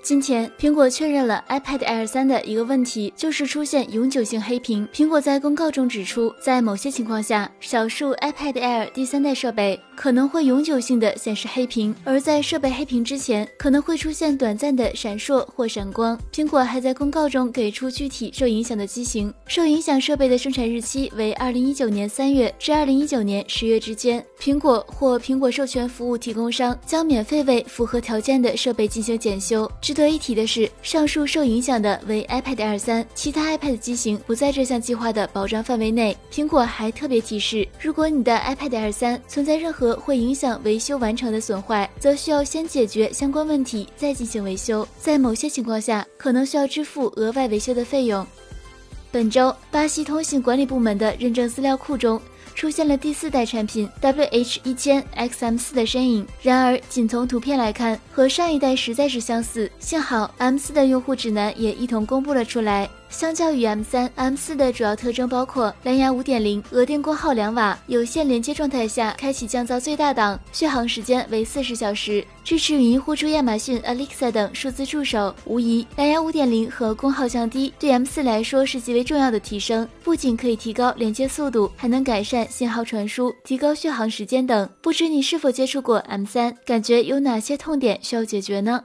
今天，苹果确认了 iPad Air 三的一个问题，就是出现永久性黑屏。苹果在公告中指出，在某些情况下，少数 iPad Air 第三代设备可能会永久性的显示黑屏，而在设备黑屏之前，可能会出现短暂的闪烁或闪光。苹果还在公告中给出具体受影响的机型，受影响设备的生产日期为二零一九年三月至二零一九年十月之间。苹果或苹果授权服务提供商将免费为符合条件的设备进行检修。值值得一提的是，上述受影响的为 iPad Air 三，其他 iPad 机型不在这项计划的保障范围内。苹果还特别提示，如果你的 iPad Air 三存在任何会影响维修完成的损坏，则需要先解决相关问题，再进行维修。在某些情况下，可能需要支付额外维修的费用。本周，巴西通信管理部门的认证资料库中。出现了第四代产品 WH 一千 XM 四的身影，然而仅从图片来看，和上一代实在是相似。幸好 M 四的用户指南也一同公布了出来。相较于 M 三、M 四的主要特征包括蓝牙五点零、额电功耗两瓦、有线连接状态下开启降噪最大档、续航时间为四十小时、支持语音呼出亚马逊 Alexa 等数字助手。无疑，蓝牙五点零和功耗降低对 M 四来说是极为重要的提升，不仅可以提高连接速度，还能改善信号传输、提高续航时间等。不知你是否接触过 M 三？感觉有哪些痛点需要解决呢？